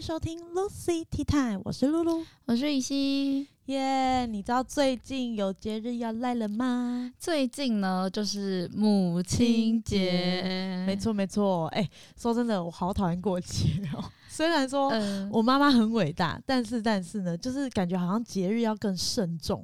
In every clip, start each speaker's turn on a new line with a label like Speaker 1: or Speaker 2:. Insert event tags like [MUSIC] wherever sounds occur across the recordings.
Speaker 1: 迎收听 Lucy Tea Time，我是露露。
Speaker 2: 我是雨熙。
Speaker 1: 耶你知道最近有节日要来了吗？
Speaker 2: 最近呢，就是母亲节，
Speaker 1: 没。错没错，哎、说真的，我好讨厌过节哦。[LAUGHS] 虽然说
Speaker 2: 呃，
Speaker 1: 我妈妈很伟大，但是但是呢，就是感觉好像节日要更慎重。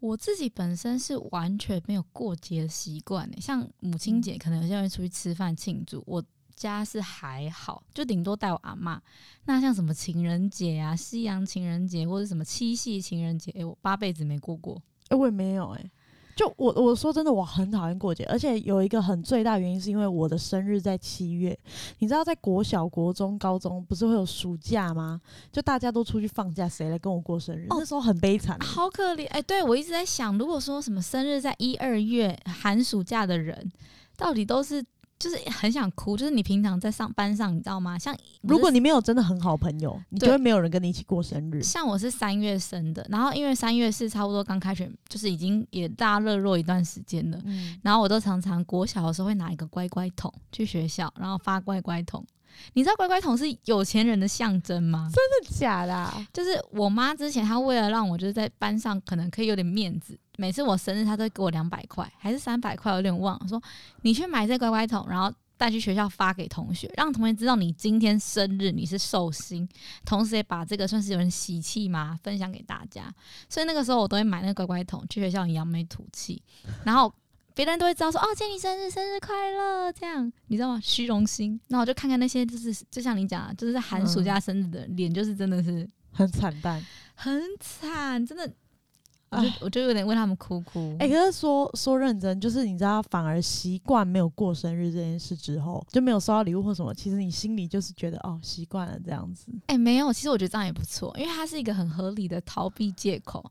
Speaker 2: 我自己本身是完全没有过节的习惯像母亲节，可能有些人会出去吃饭庆祝，我家是还好，就顶多带我阿妈。那像什么情人节啊、西洋情人节或者什么七夕情人节，诶，我八辈子没过过。
Speaker 1: 哎、我也没有哎、就我我说真的，我很讨厌过节，而且有一个很最大原因是因为我的生日在七月。你知道，在国小、国中、高中不是会有暑假吗？就大家都出去放假，谁来跟我过生日？
Speaker 2: 哦
Speaker 1: 那时候很悲惨欸。
Speaker 2: 好可怜哎！对我一直在想，如果说什么生日在一二月寒暑假的人，到底都是就是很想哭，就是你平常在上班上，你知道吗？像
Speaker 1: 如果
Speaker 2: 你
Speaker 1: 你没有真的很好朋友，[LAUGHS] 你就
Speaker 2: 对
Speaker 1: 会没有人跟你一起过生日。
Speaker 2: 像我是三月生的，然后因为三月是差不多刚开学，就是已经也大家热络一段时间了，
Speaker 1: 嗯，
Speaker 2: 然后我都常常国小的时候会拿一个乖乖桶去学校，然后发乖乖桶。你知道乖乖桶是有钱人的象征吗？
Speaker 1: 真的假的啊？
Speaker 2: 就是我妈之前她为了让我就是在班上可能可以有点面子，每次我生日她都给我两百块还是三百块，我有点忘了。说你去买这乖乖桶，然后带去学校发给同学，让同学知道你今天生日你是寿星，同时也把这个算是有人喜气嘛分享给大家。所以那个时候我都会买那个乖乖桶去学校扬眉吐气，然后。别人都会知道说哦，今天你生日，生日快乐，这样你知道吗？虚荣心。那我就看看那些，就是就像你讲，就是在寒暑假生日的人脸，就是真的是
Speaker 1: 很惨淡。
Speaker 2: 很惨，真的，我就我就有点为他们哭哭。
Speaker 1: 哎、可是说说认真，就是你知道，反而习惯没有过生日这件事之后，就没有收到礼物或什么，其实你心里就是觉得哦，习惯了这样子。
Speaker 2: 哎、没有，其实我觉得这样也不错，因为它是一个很合理的逃避借口。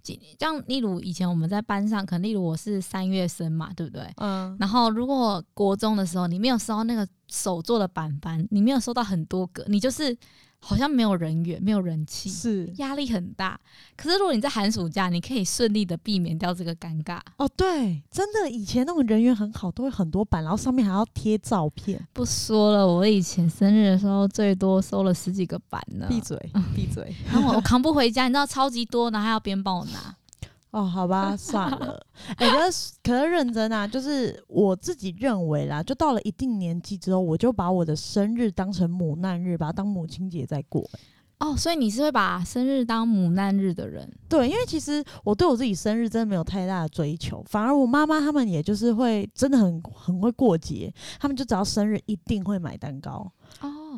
Speaker 2: 几像例如以前我们在班上，可能例如我是三月生嘛，对不对？
Speaker 1: 嗯，
Speaker 2: 然后如果国中的时候你没有收到那个手做的板板，你没有收到很多个，你就是好像没有人缘，没有人气，
Speaker 1: 是
Speaker 2: 压力很大。可是如果你在寒暑假，你可以顺利的避免掉这个尴尬。
Speaker 1: 哦，对，真的，以前那种人缘很好，都会很多版，然后上面还要贴照片。
Speaker 2: 不说了，我以前生日的时候最多收了十几个板呢。
Speaker 1: 闭嘴，闭嘴。[LAUGHS]
Speaker 2: 然后我我扛不回家，你知道超级多，然后还要别人帮我拿。
Speaker 1: 哦，好吧，[LAUGHS] 算了。哎、可是可是认真啊，就是我自己认为啦，就到了一定年纪之后，我就把我的生日当成母难日，把它当母亲节在过。
Speaker 2: 哦，所以你是会把生日当母难日的人
Speaker 1: 对，因为其实我对我自己生日真的没有太大的追求，反而我妈妈他们也就是会真的很很会过节，他们就只要生日一定会买蛋糕，
Speaker 2: 哦。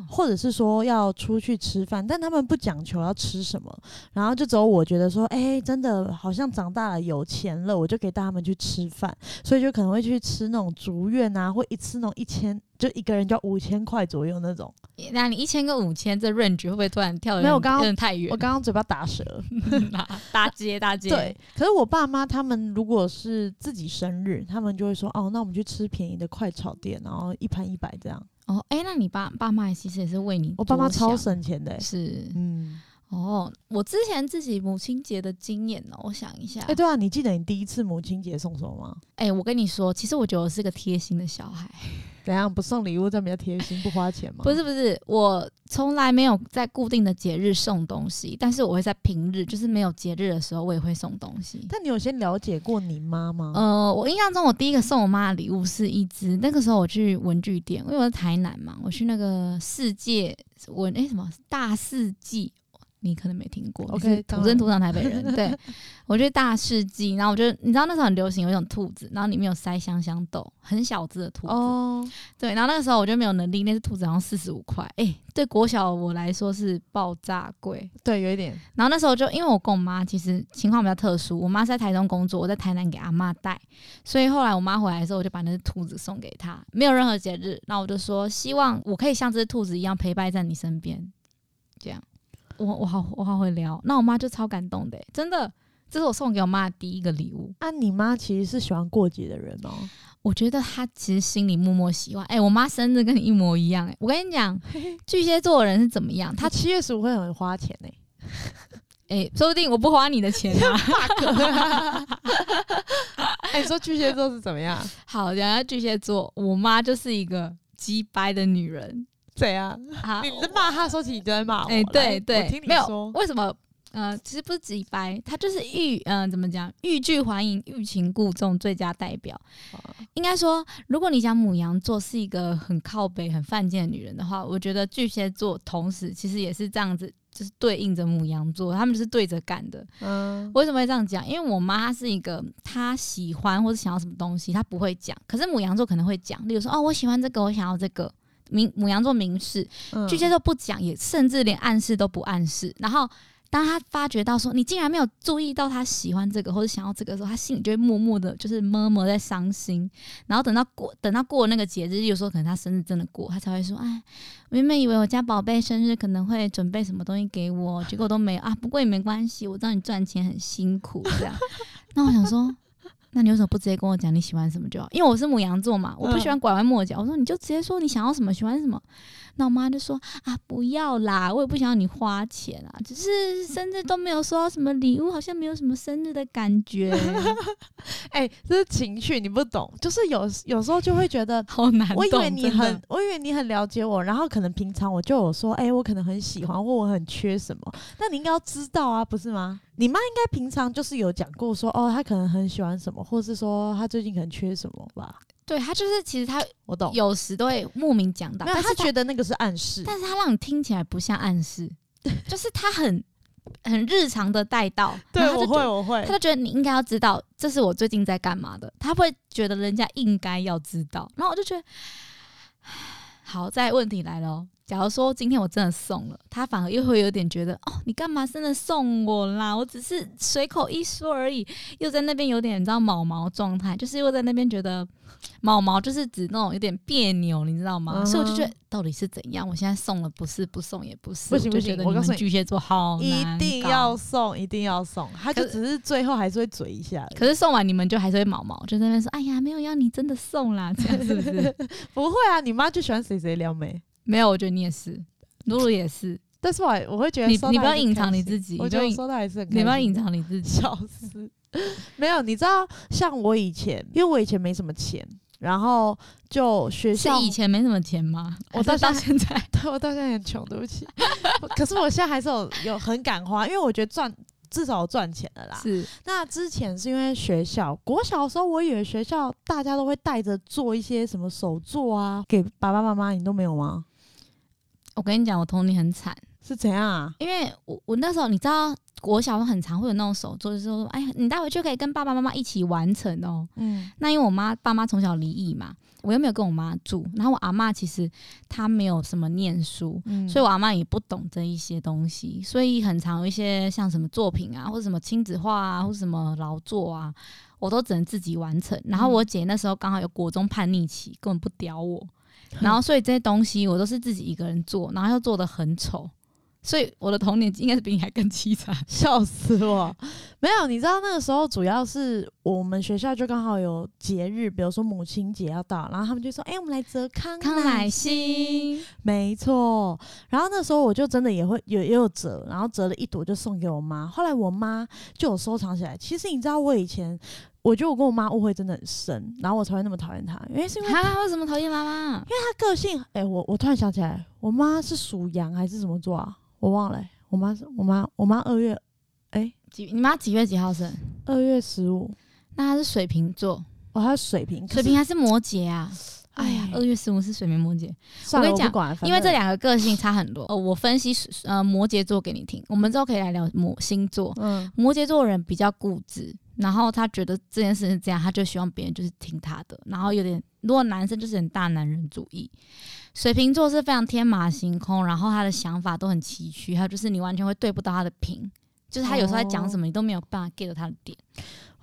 Speaker 1: 或者是说要出去吃饭，但他们不讲求要吃什么，然后就只有我觉得说，哎、真的好像长大了有钱了，我就可以带他们去吃饭，所以就可能会去吃那种竹苑啊，或一次那种一千就一个人就要五千块左右那种。
Speaker 2: 那你一千跟五千这 range 会不会突然跳
Speaker 1: 没有我刚刚
Speaker 2: 太远？
Speaker 1: 我刚刚嘴巴打舌，[LAUGHS]
Speaker 2: 大街大街。
Speaker 1: 对，可是我爸妈他们如果是自己生日，他们就会说哦，那我们去吃便宜的快炒店，然后一盘一百这样。
Speaker 2: 哦，哎、那你爸爸妈其实也是为你
Speaker 1: 我爸妈超省钱的、欸，
Speaker 2: 是。
Speaker 1: 嗯，
Speaker 2: 哦。我之前自己母亲节的经验呢，我想一下。
Speaker 1: 哎、对啊，你记得你第一次母亲节送什么吗？
Speaker 2: 哎、我跟你说，其实我觉得我是个贴心的小孩。[LAUGHS]
Speaker 1: 怎样不送礼物，这样比较贴心，不花钱吗？[LAUGHS]
Speaker 2: 不是不是，我从来没有在固定的节日送东西，但是我会在平日，就是没有节日的时候，我也会送东西。
Speaker 1: 但你有先了解过你妈吗？
Speaker 2: 呃，我印象中，我第一个送我妈的礼物是一只，那个时候我去文具店，因为我在台南嘛，我去那个世界文诶、什么大世纪，你可能没听过
Speaker 1: OK，
Speaker 2: 土生土长台北人，[LAUGHS] 对我觉得大世纪，然后我觉得你知道那时候很流行有一种兔子，然后里面有塞香香豆，很小只的兔子，
Speaker 1: 哦，
Speaker 2: 对，然后那个时候我就没有能力，那只兔子好像四十五块，诶、对国小我来说是爆炸贵，
Speaker 1: 对，有一点，
Speaker 2: 然后那时候就因为我跟我妈其实情况比较特殊，我妈是在台中工作，我在台南给阿妈带，所以后来我妈回来的时候，我就把那只兔子送给她，没有任何节日，那我就说希望我可以像这只兔子一样陪伴在你身边，这样，我我好我好会聊，那我妈就超感动的、欸真的，这是我送给我妈的第一个礼物，
Speaker 1: 啊，你妈其实是喜欢过节的人哦。
Speaker 2: 我觉得她其实心里默默喜欢，哎、我妈生日跟你一模一样、哎，我跟你讲，巨蟹座的人是怎么样，她
Speaker 1: 他 [LAUGHS] 七月十五会很花钱呢、[LAUGHS]
Speaker 2: 哎、说不定我不花你的钱啊。[LAUGHS]
Speaker 1: 哎、你说巨蟹座是怎么样？
Speaker 2: 好，讲下巨蟹座，我妈就是一个鸡掰的女人，
Speaker 1: 怎样？
Speaker 2: 啊，
Speaker 1: 你在骂他的时候，其实你就在骂我。
Speaker 2: 哎、对对，
Speaker 1: 我听你
Speaker 2: 没有
Speaker 1: 说。
Speaker 2: 为什么？呃，其实不是直白，他就是欲，嗯、怎么讲？欲拒还迎，欲擒故纵，最佳代表。应该说，如果你讲母羊座是一个很靠北、很犯贱的女人的话，我觉得巨蟹座同时其实也是这样子，就是对应着母羊座，他们就是对着干的。
Speaker 1: 嗯，
Speaker 2: 为什么会这样讲？因为我妈是一个，她喜欢或者想要什么东西，她不会讲，可是母羊座可能会讲，例如说，哦，我喜欢这个，我想要这个。明母羊座明示，
Speaker 1: 嗯
Speaker 2: 巨蟹座不讲，也甚至连暗示都不暗示。然后，当他发觉到说你竟然没有注意到他喜欢这个或者想要这个的时候，他心里就会默默的，就是默默在伤心。然后等到过等到过那个节日，有时候可能他生日真的过，他才会说：“哎，我原本以为我家宝贝生日可能会准备什么东西给我，结果都没有啊。不过也没关系，我知道你赚钱很辛苦，这样。[LAUGHS] ”那我想说。那你为什么不直接跟我讲你喜欢什么就好？因为我是母羊座嘛，我不喜欢拐弯抹角。我说你就直接说你想要什么，喜欢什么。那我妈就说啊，不要啦，我也不想要你花钱啊，只是 [LAUGHS] 生日都没有收到什么礼物，好像没有什么生日的感觉，[LAUGHS]
Speaker 1: 哎、这是情绪，你不懂。就是有有时候就会觉得，[LAUGHS]
Speaker 2: 好难。
Speaker 1: 我以为你很，我以为你很了解我，然后可能平常我就有说，哎、我可能很喜欢或我很缺什么，那你应该要知道啊，不是吗？你妈应该平常就是有讲过说，哦，她可能很喜欢什么，或是说她最近可能缺什么吧？
Speaker 2: 对她就是其实她
Speaker 1: 我懂，
Speaker 2: 有时都会莫名讲到，
Speaker 1: 她
Speaker 2: 但是他
Speaker 1: 觉得那个是暗示，
Speaker 2: 但是他让你听起来不像暗示，[LAUGHS] 就是他很很日常的带到，
Speaker 1: 对，我会，我会
Speaker 2: 他，就觉得你应该要知道，这是我最近在干嘛的，他会觉得人家应该要知道，然后我就觉得，[SIGHS] 好，在问题来了哦。假如说今天我真的送了，他反而又会有点觉得，哦，你干嘛真的送我啦？我只是随口一说而已，又在那边有点你知道毛毛状态，就是又在那边觉得毛毛就是指那种有点别扭，你知道吗？
Speaker 1: 嗯
Speaker 2: 所以我就觉得到底是怎样？我现在送了不是，不送也不是，
Speaker 1: 不行不行我告诉你
Speaker 2: 巨蟹座好
Speaker 1: 一定要送，一定要送，他就只是最后还是会嘴一下
Speaker 2: 可是送完你们就还是会毛毛，就在那边说：“哎呀，没有要你真的送啦，这样是不是 [LAUGHS]
Speaker 1: 不会啊，你妈就喜欢谁谁撩妹。？”
Speaker 2: 没有，我觉得你也是，露露也是，
Speaker 1: 但是我我会觉得
Speaker 2: 你你不要隐藏你自己，
Speaker 1: 我觉得我
Speaker 2: 你不要隐
Speaker 1: 收到还是
Speaker 2: 你不要隐藏你自己。
Speaker 1: 笑死。[LAUGHS] 没有，你知道，像我以前，因为我以前没什么钱，然后就学
Speaker 2: 是
Speaker 1: 校，
Speaker 2: 以前没什么钱吗？
Speaker 1: 我到
Speaker 2: 到现在 [LAUGHS]
Speaker 1: 对我到现在很穷，对不起。[LAUGHS] 可是我现在还是有有很敢花，因为我觉得赚至少赚钱了啦。
Speaker 2: 是
Speaker 1: 那之前是因为学校，国小的时候，我以为学校大家都会带着做一些什么手作啊，给爸爸妈妈，你都没有吗？
Speaker 2: 我跟你讲，我童年很惨，
Speaker 1: 是怎样啊？
Speaker 2: 因为我我那时候你知道，国小很常会有那种手作，就是说，哎，你带回去可以跟爸爸妈妈一起完成哦。
Speaker 1: 嗯
Speaker 2: 那因为我妈爸妈从小离异嘛，我又没有跟我妈住，然后我阿妈其实她没有什么念书，
Speaker 1: 嗯
Speaker 2: 所以我阿妈也不懂这一些东西，所以很常有一些像什么作品啊，或者什么亲子画啊，或者什么劳作啊，我都只能自己完成。然后我姐那时候刚好有国中叛逆期，根本不屌我，然后所以这些东西我都是自己一个人做，然后又做的很丑，所以我的童年应该是比你还更凄惨。
Speaker 1: 笑死我！没有，你知道那个时候主要是我们学校就刚好有节日，比如说母亲节要到，然后他们就说：“哎、我们来折康
Speaker 2: 康乃
Speaker 1: 馨。，”没错。然后那时候我就真的也会也也有折，然后折了一朵就送给我妈。后来我妈就有收藏起来。其实你知道，我以前我觉得我跟我妈误会真的很深，然后我才会那么讨厌她，因为是因为她，
Speaker 2: 为什么讨厌妈妈？
Speaker 1: 因为她个性。哎、我我突然想起来，我妈是属羊还是什么座啊？我忘了、欸我妈是我妈我妈二月
Speaker 2: 几你妈几月几号生？
Speaker 1: 二月十五。
Speaker 2: 那他是水瓶座，
Speaker 1: 哦，他是水瓶，
Speaker 2: 水瓶还是摩羯啊？哎呀，
Speaker 1: 哎
Speaker 2: 二月十五是水瓶摩羯，我跟你讲因为这两个个性差很多。呃，[LAUGHS] 我分析呃摩羯座给你听，我们之后可以来聊摩星座。
Speaker 1: 嗯
Speaker 2: 摩羯座人比较固执，然后他觉得这件事是这样，他就希望别人就是听他的，然后有点如果男生就是很大男人主义。水瓶座是非常天马行空，然后他的想法都很崎岖，还有就是你完全会对不到他的频，就是他有时候在讲什么，你都没有办法 get 到他的点。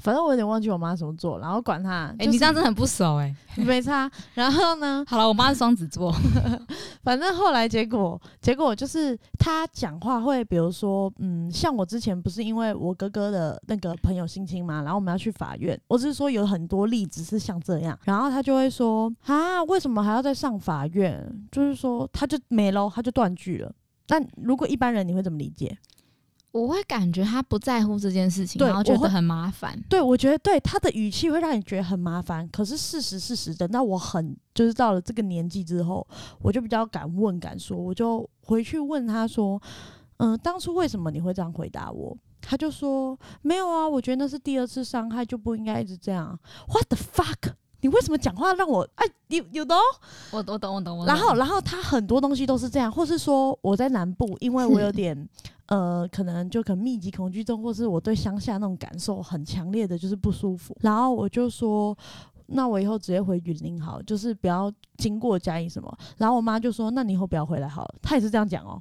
Speaker 1: 反正我有点忘记我妈什么座，然后管她，
Speaker 2: 哎、你这样真的很不熟哎、[LAUGHS]
Speaker 1: 没差。然后呢，[LAUGHS]
Speaker 2: 好了，我妈是双子座，[LAUGHS]
Speaker 1: 反正后来结果结果就是她讲话会，比如说，嗯，像我之前不是因为我哥哥的那个朋友性侵嘛，然后我们要去法院，我只是说有很多例子是像这样，然后她就会说啊，为什么还要再上法院？就是说他就没喽，他就断句了。但如果一般人你会怎么理解？
Speaker 2: 我会感觉他不在乎这件事情，然后觉得很麻烦。
Speaker 1: 对，我觉得对他的语气会让你觉得很麻烦。可是事实事实，等到我很就是到了这个年纪之后，我就比较敢问敢说，我就回去问他说：“嗯、当初为什么你会这样回答我？”他就说：“没有啊，我觉得那是第二次伤害，就不应该一直这样。”What the fuck？你为什么讲话让我哎，你有的哦。
Speaker 2: 我我懂我懂我懂。
Speaker 1: 然后，然后他很多东西都是这样，或是说我在南部，因为我有点 [LAUGHS] 呃，可能就可能密集恐惧症，或是我对乡下那种感受很强烈的就是不舒服。然后我就说，那我以后直接回云林好，就是不要经过嘉义什么。然后我妈就说，那你以后不要回来好了。她也是这样讲哦。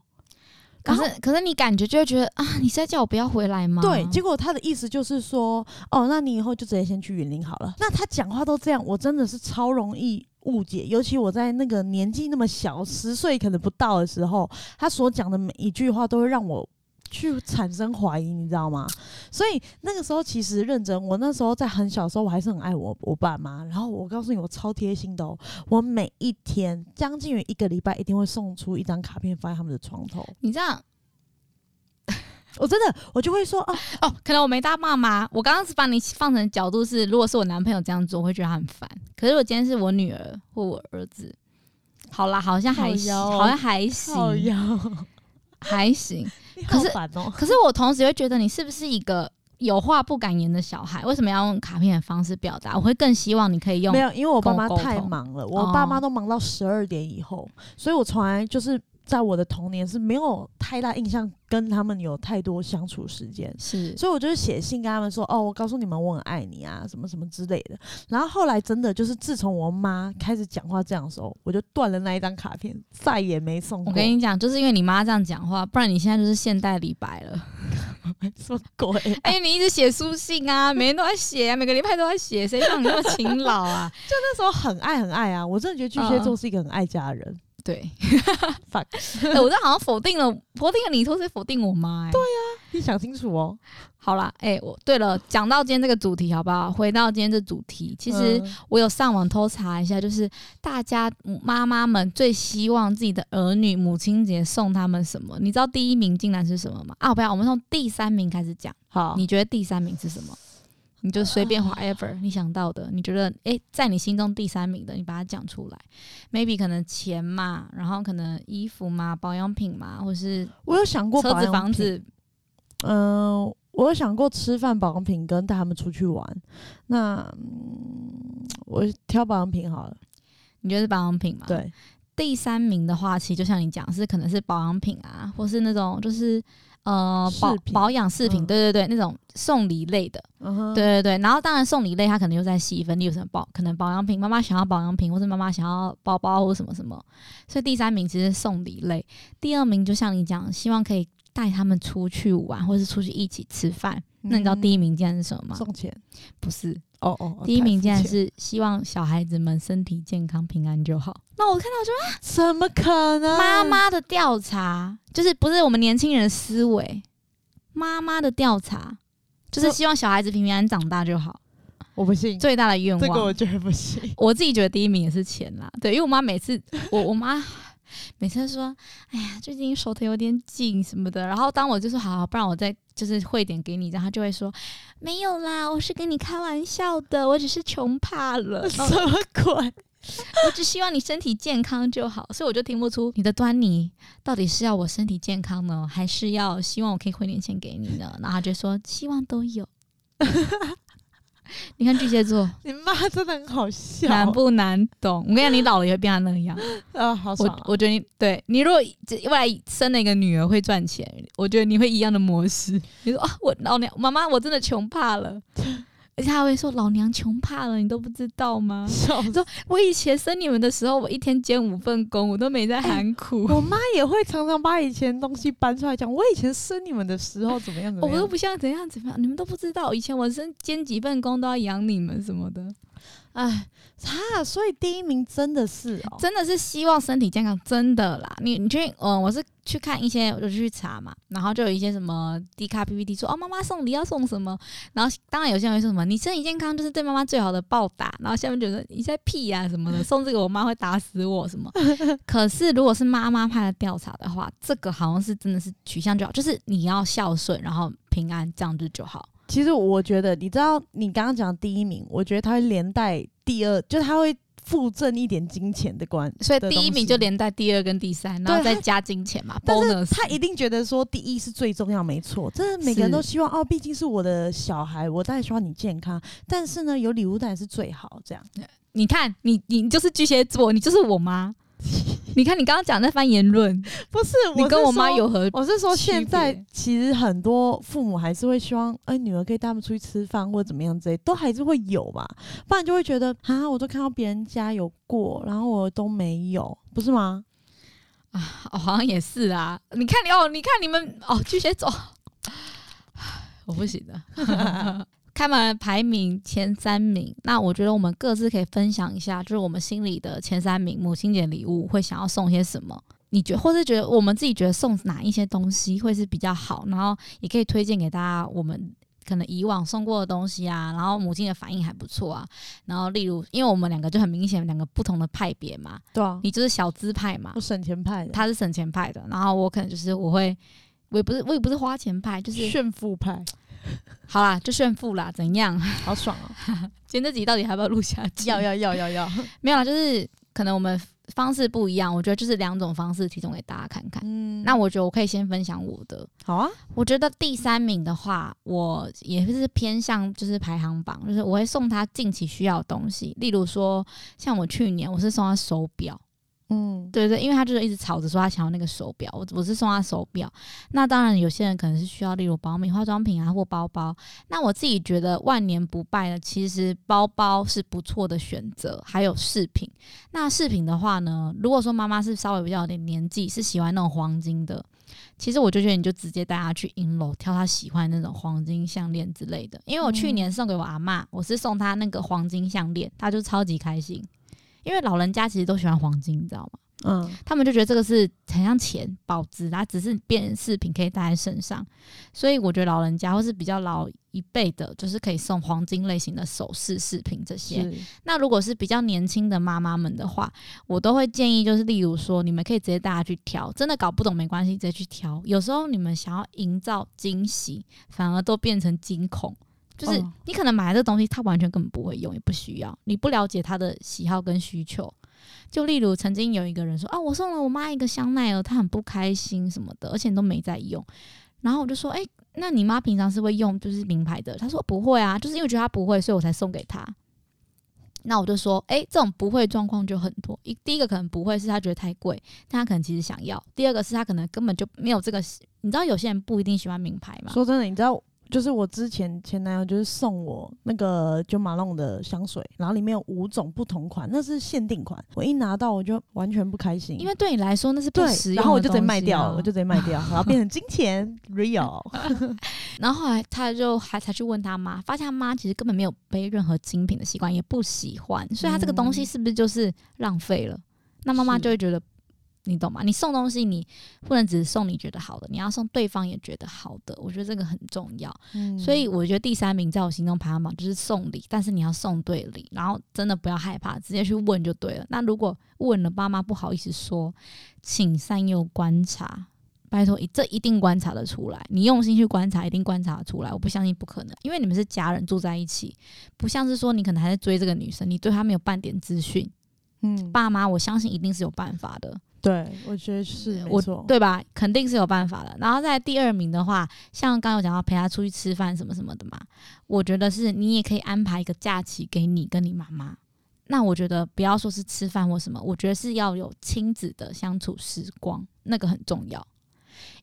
Speaker 2: 可是可是你感觉就会觉得啊，你是在叫我不要回来吗？
Speaker 1: 对，结果他的意思就是说，哦，那你以后就直接先去云林好了。那他讲话都这样，我真的是超容易误解，尤其我在那个年纪那么小，十岁可能不到的时候，他所讲的每一句话都会让我。去产生怀疑，你知道吗？所以那个时候其实认真，我那时候在很小的时候，我还是很爱我我爸妈。然后我告诉你，我超贴心的哦，我每一天将近于一个礼拜，一定会送出一张卡片放在他们的床头。
Speaker 2: 你这样
Speaker 1: 我真的，我就会说哦，
Speaker 2: 哦，可能我没大骂妈。我刚刚是把你放成角度是，如果是我男朋友这样做，我会觉得他很烦。可是我今天是我女儿或我儿子，好啦，好像还行，
Speaker 1: 靠腰哦
Speaker 2: 好像还行，还行。可是
Speaker 1: 烦哦。
Speaker 2: 可是我同时会觉得你是不是一个有话不敢言的小孩？为什么要用卡片的方式表达？我会更希望你可以用
Speaker 1: 没有，因为我爸妈太忙了，我爸妈
Speaker 2: 哦
Speaker 1: 都忙到十二点以后，所以我从来就是在我的童年是没有太大印象跟他们有太多相处时间。
Speaker 2: 是
Speaker 1: 所以我就是写信跟他们说，哦，我告诉你们我很爱你啊，什么什么之类的。然后后来真的就是自从我妈开始讲话这样的时候，我就断了那一张卡片，再也没送过。
Speaker 2: 我跟你讲，就是因为你妈这样讲话，不然你现在就是现代李白了。[LAUGHS]
Speaker 1: 什么鬼，
Speaker 2: 哎、你一直写书信啊，每天都在写啊，每个礼拜都在写，谁让你那么勤劳啊？[LAUGHS]
Speaker 1: 就那时候很爱很爱啊，我真的觉得巨蟹座是一个很爱家的人。
Speaker 2: 对 [LAUGHS]
Speaker 1: Fuck [LAUGHS]
Speaker 2: 哎我这好像否定了，否定了你，同时否定我妈、哎，对呀、
Speaker 1: 你想清楚哦。
Speaker 2: 好啦，哎、我对了，讲到今天这个主题好不好？回到今天这主题，其实
Speaker 1: 嗯
Speaker 2: 我有上网偷查一下，就是大家嗯妈妈们最希望自己的儿女母亲节送他们什么？你知道第一名竟然是什么吗？啊，不要，我们从第三名开始讲。
Speaker 1: 好，
Speaker 2: 你觉得第三名是什么？你就随便 whatever 你想到的，你觉得诶，在你心中第三名的，你把它讲出来。maybe 可能钱嘛，然后可能衣服嘛，保养品嘛，或是
Speaker 1: 我有想过
Speaker 2: 车子、房子。
Speaker 1: 嗯、我有想过吃饭、保养品跟带他们出去玩。那、嗯、我挑保养品好了。
Speaker 2: 你觉得是保养品吗？。
Speaker 1: 对，
Speaker 2: 第三名的话，其实就像你讲，是可能是保养品啊，或是那种就是呃保保养饰品，
Speaker 1: 嗯
Speaker 2: 对对对，那种送礼类的。对对对，然后当然送礼类，它可能又在细分，例如什么保，可能保养品，妈妈想要保养品，或是妈妈想要包包或什么什么，所以第三名其实是送礼类，第二名就像你讲，希望可以带他们出去玩，或是出去一起吃饭。那你知道第一名竟然是什么吗？
Speaker 1: 送钱？
Speaker 2: 不是，
Speaker 1: 哦哦，哦
Speaker 2: 第一名竟然是希望小孩子们身体健康、平安就好。那我看到就
Speaker 1: 怎么可能？
Speaker 2: 妈妈的调查，就是不是我们年轻人的思维，妈妈的调查就是希望小孩子平平安安长大就好。
Speaker 1: 我不信，
Speaker 2: 最大的愿望。
Speaker 1: 这个我觉得不信。
Speaker 2: 我自己觉得第一名也是钱啦，对，因为我妈每次我我妈每次说，哎呀，最近手头有点紧什么的，然后当我就说好，不然我再就是汇点给你，然后她就会说没有啦，我是跟你开玩笑的，我只是穷怕了，[LAUGHS]
Speaker 1: 什么鬼？
Speaker 2: 我只希望你身体健康就好，所以我就听不出你的端倪，到底是要我身体健康呢，还是要希望我可以汇点钱给你呢？然后就说希望都有。你看巨蟹座 [LAUGHS]
Speaker 1: 你妈真的很好笑，
Speaker 2: 难不难懂？我跟你讲，你老了也会变成那样。[LAUGHS]
Speaker 1: 啊？好爽
Speaker 2: 我
Speaker 1: 啊！
Speaker 2: 我觉得你对你如果未来生了一个女儿会赚钱，我觉得你会一样的模式。你说啊，我老娘妈妈我真的穷怕了，而且他会说老娘穷怕了，你都不知道吗？说我以前生你们的时候，我一天兼五份工，我都没在喊苦。[LAUGHS]
Speaker 1: 我妈也会常常把以前东西搬出来讲。我以前生你们的时候怎么样怎么样？
Speaker 2: 我都不像怎样怎么样，你们都不知道，以前我生兼几份工都要养你们什么的。
Speaker 1: 哎，哈，所以第一名真的是哦，
Speaker 2: 真的是希望身体健康，真的啦。你你去，嗯，我是去看一些，我就去查嘛，然后就有一些什么 D 卡 PPT 说，哦，妈妈送礼要送什么，然后当然有些人会说什么，你身体健康就是对妈妈最好的报答，然后下面觉得你在屁呀什么的，[LAUGHS] 送这个我妈会打死我什么。可是如果是妈妈派的调查的话，这个好像是真的是取向就好，就是你要孝顺，然后平安这样子就好。
Speaker 1: 其实我觉得，你知道，你刚刚讲第一名，我觉得他会连带第二，就是他会附赠一点金钱的关，
Speaker 2: 所以第一名就连带第二跟第三，然后再加金钱嘛。
Speaker 1: 但是他一定觉得说第一是最重要，没错，这是每个人都希望哦，毕竟是我的小孩，我当然希望你健康。但是呢，有礼物当然是最好。这样，
Speaker 2: 你看，你你就是巨蟹座，你就是我妈。[LAUGHS] 你看，你刚刚讲那番言论，[LAUGHS]
Speaker 1: 不是
Speaker 2: 你跟我妈有何？
Speaker 1: 我是说，现在其实很多父母还是会希望，哎，女儿可以带他们出去吃饭或者怎么样之类，都还是会有吧。不然就会觉得，啊，我都看到别人家有过，然后我都没有，不是吗？
Speaker 2: 啊，好像也是啊。你看，你哦，你看你们哦，巨蟹座，[SIGHS] 我不行的。[LAUGHS] 开门排名前三名，那我觉得我们各自可以分享一下，就是我们心里的前三名母亲节礼物会想要送些什么？你觉或是觉得我们自己觉得送哪一些东西会是比较好？然后也可以推荐给大家，我们可能以往送过的东西啊，然后母亲的反应还不错啊。然后例如，因为我们两个就很明显两个不同的派别嘛，
Speaker 1: 对啊，
Speaker 2: 你就是小资派嘛，
Speaker 1: 我省钱派，
Speaker 2: 他是省钱派的，然后我可能就是我会，我也不是我也不是花钱派，就是
Speaker 1: 炫富派。[LAUGHS]
Speaker 2: 好啦，就炫富啦，怎样？[LAUGHS]
Speaker 1: 好爽哦！[LAUGHS]
Speaker 2: 今天这集到底还要不要录下去？
Speaker 1: 要要要要要！
Speaker 2: 没有啦，就是可能我们方式不一样，我觉得就是两种方式提供给大家看看。嗯，那我觉得我可以先分享我的。
Speaker 1: 好啊，
Speaker 2: 我觉得第三名的话，我也是偏向就是排行榜，就是我会送他近期需要的东西，例如说像我去年我是送他手表。嗯，对对，因为他就是一直吵着说他想要那个手表，我我是送他手表。那当然，有些人可能是需要例如保养、化妆品啊，或包包。那我自己觉得万年不败的，其实包包是不错的选择，还有饰品。那饰品的话呢，如果说妈妈是稍微比较有点年纪，是喜欢那种黄金的，其实我就觉得你就直接带她去银楼挑她喜欢那种黄金项链之类的。因为我去年送给我阿妈，我是送她那个黄金项链，她就超级开心。因为老人家其实都喜欢黄金，你知道吗？嗯，他们就觉得这个是很像钱保值，它只是变饰品可以戴在身上，所以我觉得老人家或是比较老一辈的，就是可以送黄金类型的首饰饰品这些。那如果是比较年轻的妈妈们的话，我都会建议，就是例如说，你们可以直接大家去挑，真的搞不懂没关系，直接去挑。有时候你们想要营造惊喜，反而都变成惊恐。就是你可能买这东西，他完全根本不会用，也不需要。你不了解他的喜好跟需求。就例如曾经有一个人说啊，我送了我妈一个香奈儿，她很不开心什么的，而且都没在用。然后我就说，哎，那你妈平常是会用就是名牌的？她说不会啊，就是因为觉得她不会，所以我才送给她。那我就说，哎，这种不会状况就很多。一第一个可能不会是她觉得太贵，但她可能其实想要；第二个是她可能根本就没有这个。你知道有些人不一定喜欢名牌嘛？
Speaker 1: 说真的，你知道。就是我之前前男友就是送我那个九马龙的香水，然后里面有五种不同款，那是限定款。我一拿到我就完全不开心，
Speaker 2: 因为对你来说那是不实用，
Speaker 1: 然后我就直接卖掉了，我就直接卖掉，然后变成金钱 [LAUGHS] real。[LAUGHS]
Speaker 2: 然后后来他就还才去问他妈，发现他妈其实根本没有背任何精品的习惯，也不喜欢，所以他这个东西是不是就是浪费了？那妈妈就会觉得。你懂吗？你送东西，你不能只是送你觉得好的，你要送对方也觉得好的。我觉得这个很重要。嗯，所以我觉得第三名在我心中排行榜就是送礼，但是你要送对礼，然后真的不要害怕，直接去问就对了。那如果问了爸妈不好意思说，请善用观察，拜托，这一定观察得出来。你用心去观察，一定观察得出来。我不相信不可能，因为你们是家人住在一起，不像是说你可能还在追这个女生，你对她没有半点资讯。嗯，爸妈，我相信一定是有办法的。
Speaker 1: 对，我觉得是没错，
Speaker 2: 对吧？肯定是有办法的。然后在第二名的话，像刚刚有讲到陪他出去吃饭什么什么的嘛，我觉得是你也可以安排一个假期给你跟你妈妈。那我觉得不要说是吃饭或什么，我觉得是要有亲子的相处时光，那个很重要。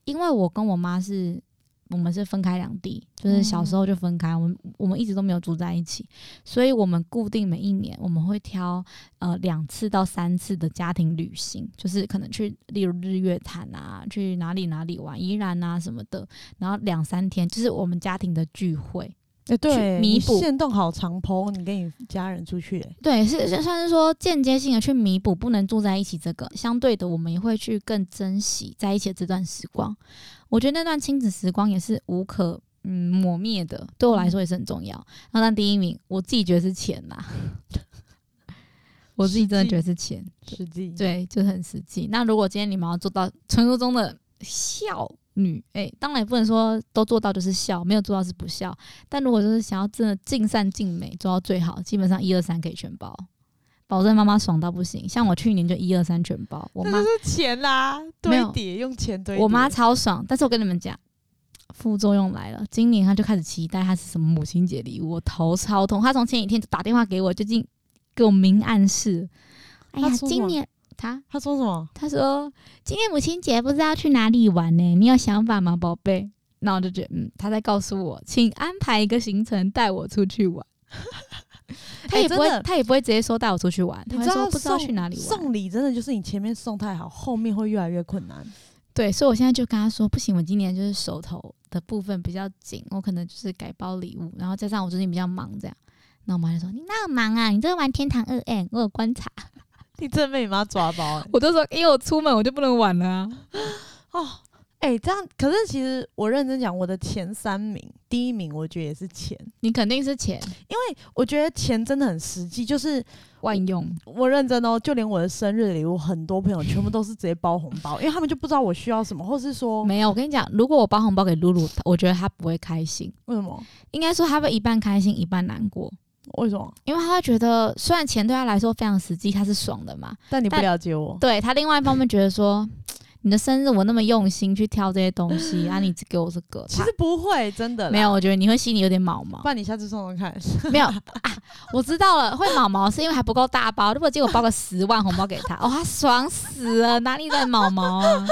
Speaker 2: 因为我跟我妈是。我们是分开两地，就是小时候就分开，我们我们一直都没有住在一起，所以我们固定每一年我们会挑呃两次到三次的家庭旅行，就是可能去例如日月潭啊，去哪里哪里玩，宜兰啊什么的，然后两三天就是我们家庭的聚会。
Speaker 1: 哎、对，你
Speaker 2: 弥补
Speaker 1: 限动好长坡，你跟你家人出去、欸，
Speaker 2: 对，是是算是说间接性的去弥补不能住在一起这个，相对的我们也会去更珍惜在一起的这段时光。我觉得那段亲子时光也是无可嗯磨灭的，对我来说也是很重要。然后但第一名，我自己觉得是钱呐、[LAUGHS] 我自己真的觉得是钱，
Speaker 1: 实际
Speaker 2: 对，就是很实际。那如果今天你们要做到传说中的孝女，哎、当然也不能说都做到就是孝，没有做到是不孝。但如果就是想要真的尽善尽美，做到最好，基本上一二三可以全包，保证妈妈爽到不行。像我去年就一二三全包，我妈
Speaker 1: 就是钱啦，堆叠用钱堆。
Speaker 2: 我妈超爽，但是我跟你们讲。副作用来了，今年她就开始期待她是什么母亲节礼物，我头超痛。她从前几天就打电话给我，最近给我明暗示。哎呀今年她
Speaker 1: 她说什么？
Speaker 2: 他说：“今天母亲节不知道去哪里玩呢？你有想法吗，宝贝？”那我就觉得，嗯，他在告诉我，请安排一个行程带我出去玩。[LAUGHS] 他也不会，他也不会直接说带我出去玩，他说不知道去哪里玩。
Speaker 1: 送礼真的就是你前面送太好，后面会越来越困难。
Speaker 2: 对，所以我现在就跟他说，不行，我今年就是手头的部分比较紧，我可能就是改包礼物，然后加上我最近比较忙，这样。那我妈就说：“你那么忙啊？你这个玩天堂二 N，我有观察。
Speaker 1: 你真的被你妈抓包、欸”
Speaker 2: 我就说：“因为我出门我就不能玩了啊。
Speaker 1: 哦。哎、这样可是其实我认真讲，我的前三名，第一名我觉得也是钱，”
Speaker 2: 你肯定是钱
Speaker 1: 因为我觉得钱真的很实际。就是
Speaker 2: 万用，
Speaker 1: 我认真哦，就连我的生日礼物，很多朋友全部都是直接包红包，因为他们就不知道我需要什么，或是说
Speaker 2: 没有。我跟你讲，如果我包红包给露露，我觉得她不会开心。
Speaker 1: 为什么？
Speaker 2: 应该说她会一半开心一半难过，
Speaker 1: 为什么？
Speaker 2: 因为他会觉得虽然钱对他来说非常实际，他是爽的嘛。
Speaker 1: 但你不
Speaker 2: 但
Speaker 1: 了解我，
Speaker 2: 对他另外一方面觉得说，你的生日我那么用心去挑这些东西 [LAUGHS] 啊，你只给我这个，
Speaker 1: 其实不会，真的
Speaker 2: 没有，。我觉得你会心里有点毛毛
Speaker 1: 不。然你下次送送看。
Speaker 2: 没有 [LAUGHS] 啊，我知道了，会毛毛是因为还不够大包。如果结果包个十万红包给他，哦，他爽死了，哪里在毛毛啊？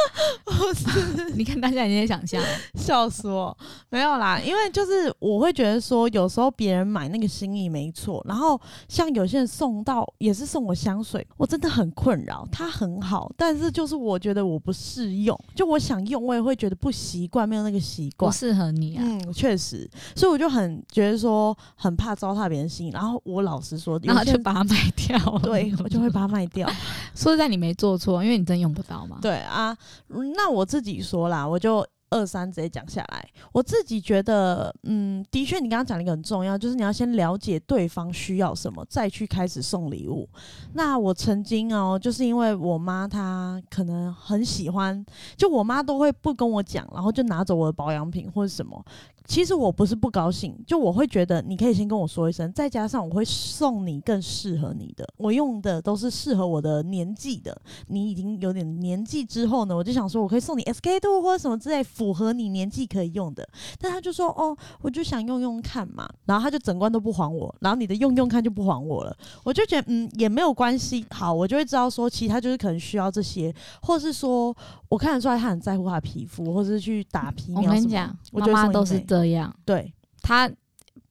Speaker 2: 你看大家已经在想象，
Speaker 1: 笑死我！没有啦，因为就是我会觉得说，有时候别人买那个心意没错，然后像有些人送到也是送我香水，我真的很困扰。他很好，但是就是我觉得我不适用，就我想用，我也会觉得不习惯，没有那个习惯
Speaker 2: 不
Speaker 1: 惯。
Speaker 2: 适合你啊。
Speaker 1: 嗯，确实，所以我就很觉得说很怕糟蹋别人心，然后我老实说，
Speaker 2: 然后
Speaker 1: 有些
Speaker 2: 就把它卖掉。
Speaker 1: 对我就会把它卖掉。[LAUGHS]
Speaker 2: 说实在，你没做错，因为你真用不到嘛。
Speaker 1: 对啊，嗯那我自己说啦，我就二三直接讲下来。我自己觉得，嗯，的确，你刚刚讲了一个很重要，就是你要先了解对方需要什么，再去开始送礼物。那我曾经哦，就是因为我妈她可能很喜欢，就我妈都会不跟我讲，然后就拿走我的保养品或者什么。其实我不是不高兴，就我会觉得你可以先跟我说一声，再加上我会送你更适合你的，我用的都是适合我的年纪的。你已经有点年纪之后呢，我就想说我可以送你 SK two 或者什么之类符合你年纪可以用的。但他就说哦，我就想用用看嘛，然后他就整罐都不还我，然后你的用用看就不还我了，我就觉得嗯也没有关系，好，我就会知道说其他就是可能需要这些，或是说我看得出来他很在乎他的皮肤，或者是去打皮
Speaker 2: 我
Speaker 1: 苗什么
Speaker 2: 跟你讲，妈妈都是这样。
Speaker 1: 对。
Speaker 2: 他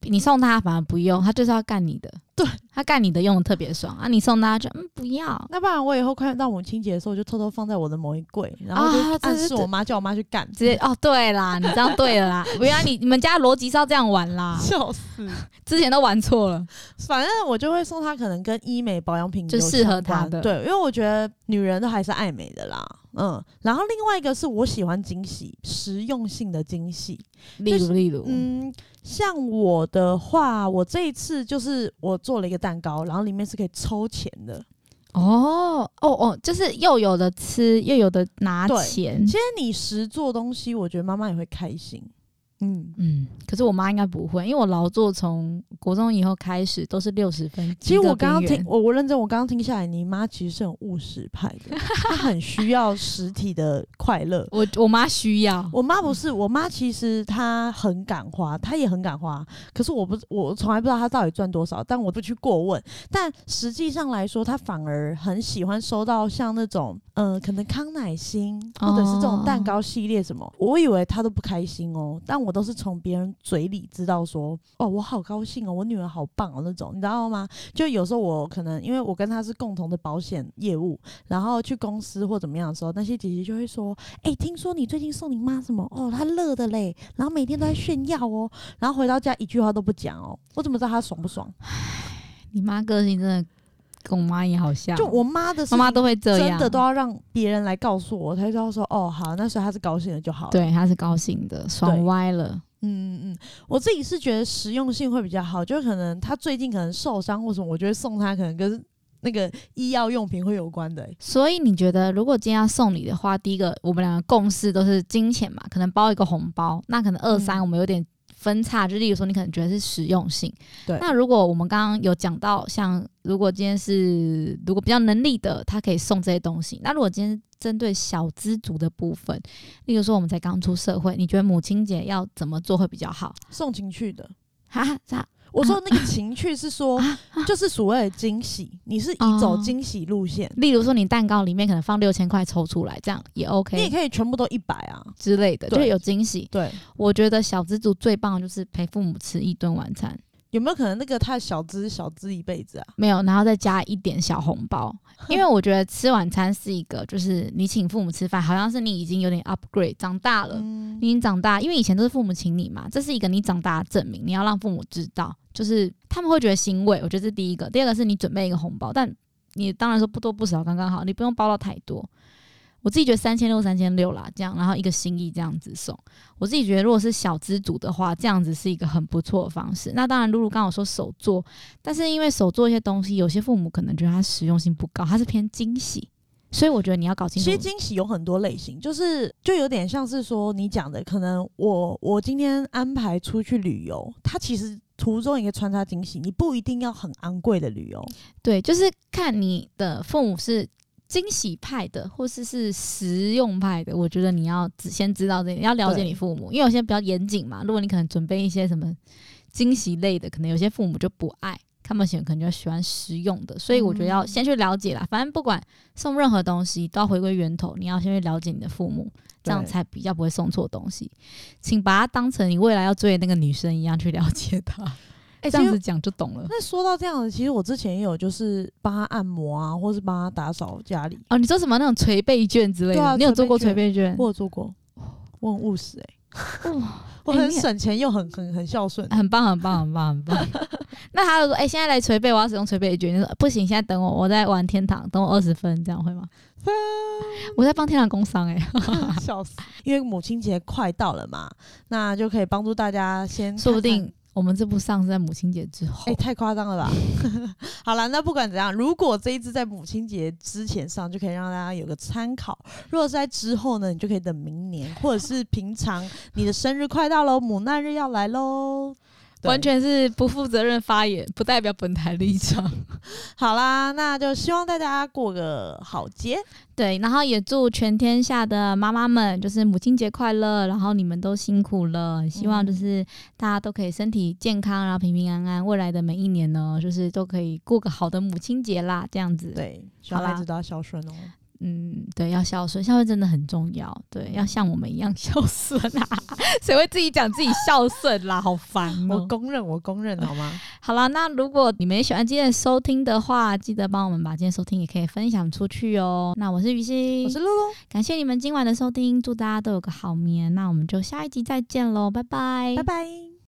Speaker 2: 你送他反而不用，他就是要干你的。
Speaker 1: 对，
Speaker 2: 他干你的用的特别爽啊！你送他就嗯不要。
Speaker 1: 那不然我以后快到母亲节的时候，我就偷偷放在我的某一柜，然后暗示我妈叫我妈去干，
Speaker 2: 直接哦，对啦，你这样对了啦，[LAUGHS] 不要你你们家逻辑是要这样玩啦，
Speaker 1: 笑死。
Speaker 2: 之前都玩错了。
Speaker 1: 反正我就会送她可能跟医美保养品
Speaker 2: 就适合
Speaker 1: 相关
Speaker 2: 她的
Speaker 1: 对，因为我觉得女人都还是爱美的啦，嗯。然后另外一个是我喜欢惊喜，实用性的惊喜，
Speaker 2: 例如例如，
Speaker 1: 嗯，像我的话，我这一次就是我做了一个蛋糕，然后里面是可以抽钱的。
Speaker 2: 哦哦哦，就是又有的吃，又有的拿钱
Speaker 1: 其。实你实做东西，我觉得妈妈也会开心。嗯，
Speaker 2: 嗯，可是我妈应该不会，因为我劳作从国中以后开始都是六十分。
Speaker 1: 其实我刚刚听我我认真，我刚刚听下来，你妈其实是很务实派的，她很需要实体的快乐。
Speaker 2: 我我妈需要，
Speaker 1: 我妈不是，我妈其实她很敢花，她也很敢花。可是我不，我从来不知道她到底赚多少，但我不去过问。但实际上来说，她反而很喜欢收到像那种，呃，可能康乃馨或者是这种蛋糕系列什么。我以为她都不开心哦，但我都是从别人嘴里知道说，哦，我好高兴哦，我女儿好棒哦那种，你知道吗？就有时候我可能因为我跟她是共同的保险业务，然后去公司或怎么样的时候，那些姐姐就会说，哎、听说你最近送你妈什么？哦，她乐的嘞，然后每天都在炫耀哦，然后回到家一句话都不讲哦，我怎么知道她爽不爽？
Speaker 2: 你妈个性真的跟我妈也好像，
Speaker 1: 就我妈的
Speaker 2: 妈妈都会这样，
Speaker 1: 真的都要让别人来告诉我，我才知道说，哦，好，那时候她是高兴的就好了。
Speaker 2: 对，她是高兴的，爽歪了。
Speaker 1: 嗯嗯嗯，我自己是觉得实用性会比较好，就可能他最近可能受伤或什么，我觉得送他可能跟那个医药用品会有关的、欸。
Speaker 2: 所以你觉得，如果今天要送礼的话，第一个我们两个共识都是金钱嘛，可能包一个红包，那可能二三
Speaker 1: 嗯
Speaker 2: 我们有点分叉，就例如说你可能觉得是实用性。
Speaker 1: 对
Speaker 2: 那如果我们刚刚有讲到，像如果今天是如果比较能力的，他可以送这些东西。那如果今天针对小资族的部分，例如说我们才刚出社会，你觉得母亲节要怎么做会比较好？
Speaker 1: 送情趣的，
Speaker 2: 哈，啥？
Speaker 1: 我说那个情趣是说，就是所谓的惊喜，你是以走
Speaker 2: 哦
Speaker 1: 惊喜路线，
Speaker 2: 例如说你蛋糕里面可能放六千块抽出来，这样也 OK
Speaker 1: 你也可以全部都一百啊。
Speaker 2: 之类的，就是有惊喜。
Speaker 1: 对，
Speaker 2: 我觉得小资族最棒的就是陪父母吃一顿晚餐，
Speaker 1: 有没有可能那个太小资小资一辈子啊？
Speaker 2: 没有，然后再加一点小红包，[LAUGHS] 因为我觉得吃晚餐是一个，就是你请父母吃饭，好像是你已经有点 upgrade，长大了，
Speaker 1: 嗯
Speaker 2: 你已经长大，因为以前都是父母请你嘛，这是一个你长大的证明，你要让父母知道，就是他们会觉得欣慰，我觉得这是第一个，第二个是你准备一个红包，但你当然说不多不少，刚刚好，你不用包到太多。我自己觉得三千六三千六啦，这样，然后一个心意这样子送。我自己觉得，如果是小资主的话，这样子是一个很不错的方式。那当然，露露刚好说手做，但是因为手做一些东西，有些父母可能觉得它实用性不高，它是偏惊喜，所以我觉得你要搞清楚。
Speaker 1: 其实惊喜有很多类型，就是就有点像是说你讲的，可能我我今天安排出去旅游，它其实途中也可以穿插惊喜，你不一定要很昂贵的旅游。
Speaker 2: 对，就是看你的父母是惊喜派的，或是是实用派的。我觉得你要只先知道这个，要了解你父母，因为有些比较严谨嘛。如果你可能准备一些什么惊喜类的，可能有些父母就不爱，他们喜欢可能就喜欢实用的。所以我觉得要
Speaker 1: 嗯
Speaker 2: 先去了解啦。反正不管送任何东西，都要回归源头，你要先去了解你的父母。这样才比较不会送错东西，请把它当成你未来要追的那个女生一样去了解她，这样子讲就懂了。
Speaker 1: 那说到这样子，其实我之前也有就是帮他按摩啊，或是帮他打扫家里，
Speaker 2: 哦，你说什么那种捶背卷之类的？你有做过捶
Speaker 1: 捶背
Speaker 2: 卷？
Speaker 1: 我有做过，我很务实哎、
Speaker 2: 哇，[LAUGHS]
Speaker 1: 我很省钱又很很很孝顺。
Speaker 2: 很棒，很棒，很棒，很棒。[LAUGHS] 那他就说：“哎、现在来捶背，我要使用捶背卷。”你说不行，现在等我，我在玩天堂，等我二十分，这样会吗？我在帮天堂工商哎、[LAUGHS]
Speaker 1: 笑死！因为母亲节快到了嘛，那就可以帮助大家先
Speaker 2: 说不定我们这部上是在母亲节之后。
Speaker 1: 哎、太夸张了吧！[LAUGHS] 好了，那不管怎样，如果这一支在母亲节之前上，就可以让大家有个参考；如果是在之后呢，你就可以等明年，或者是平常你的生日快到喽，母难日要来喽。对
Speaker 2: 完全是不负责任发言，不代表本台立场。[LAUGHS]
Speaker 1: 好啦，那就希望大家过个好节。
Speaker 2: 对，然后也祝全天下的妈妈们就是母亲节快乐，然后你们都辛苦了，希望就是大家都可以身体健康，然后平平安安，未来的每一年呢，就是都可以过个好的母亲节啦，这样子。，
Speaker 1: 对，希望孩子都要孝顺哦。
Speaker 2: 嗯，对，要孝顺，孝顺真的很重要，对，要像我们一样 [LAUGHS] 孝顺啊，谁会自己讲自己孝顺啦，好烦哦。
Speaker 1: 我公认，我公认，好吗？[LAUGHS]
Speaker 2: 好了，那如果你们也喜欢今天的收听的话，记得帮我们把今天收听也可以分享出去哦。那我是于心，
Speaker 1: 我是露露，
Speaker 2: 感谢你们今晚的收听，祝大家都有个好眠。那我们就下一集再见喽，拜拜，
Speaker 1: 拜拜。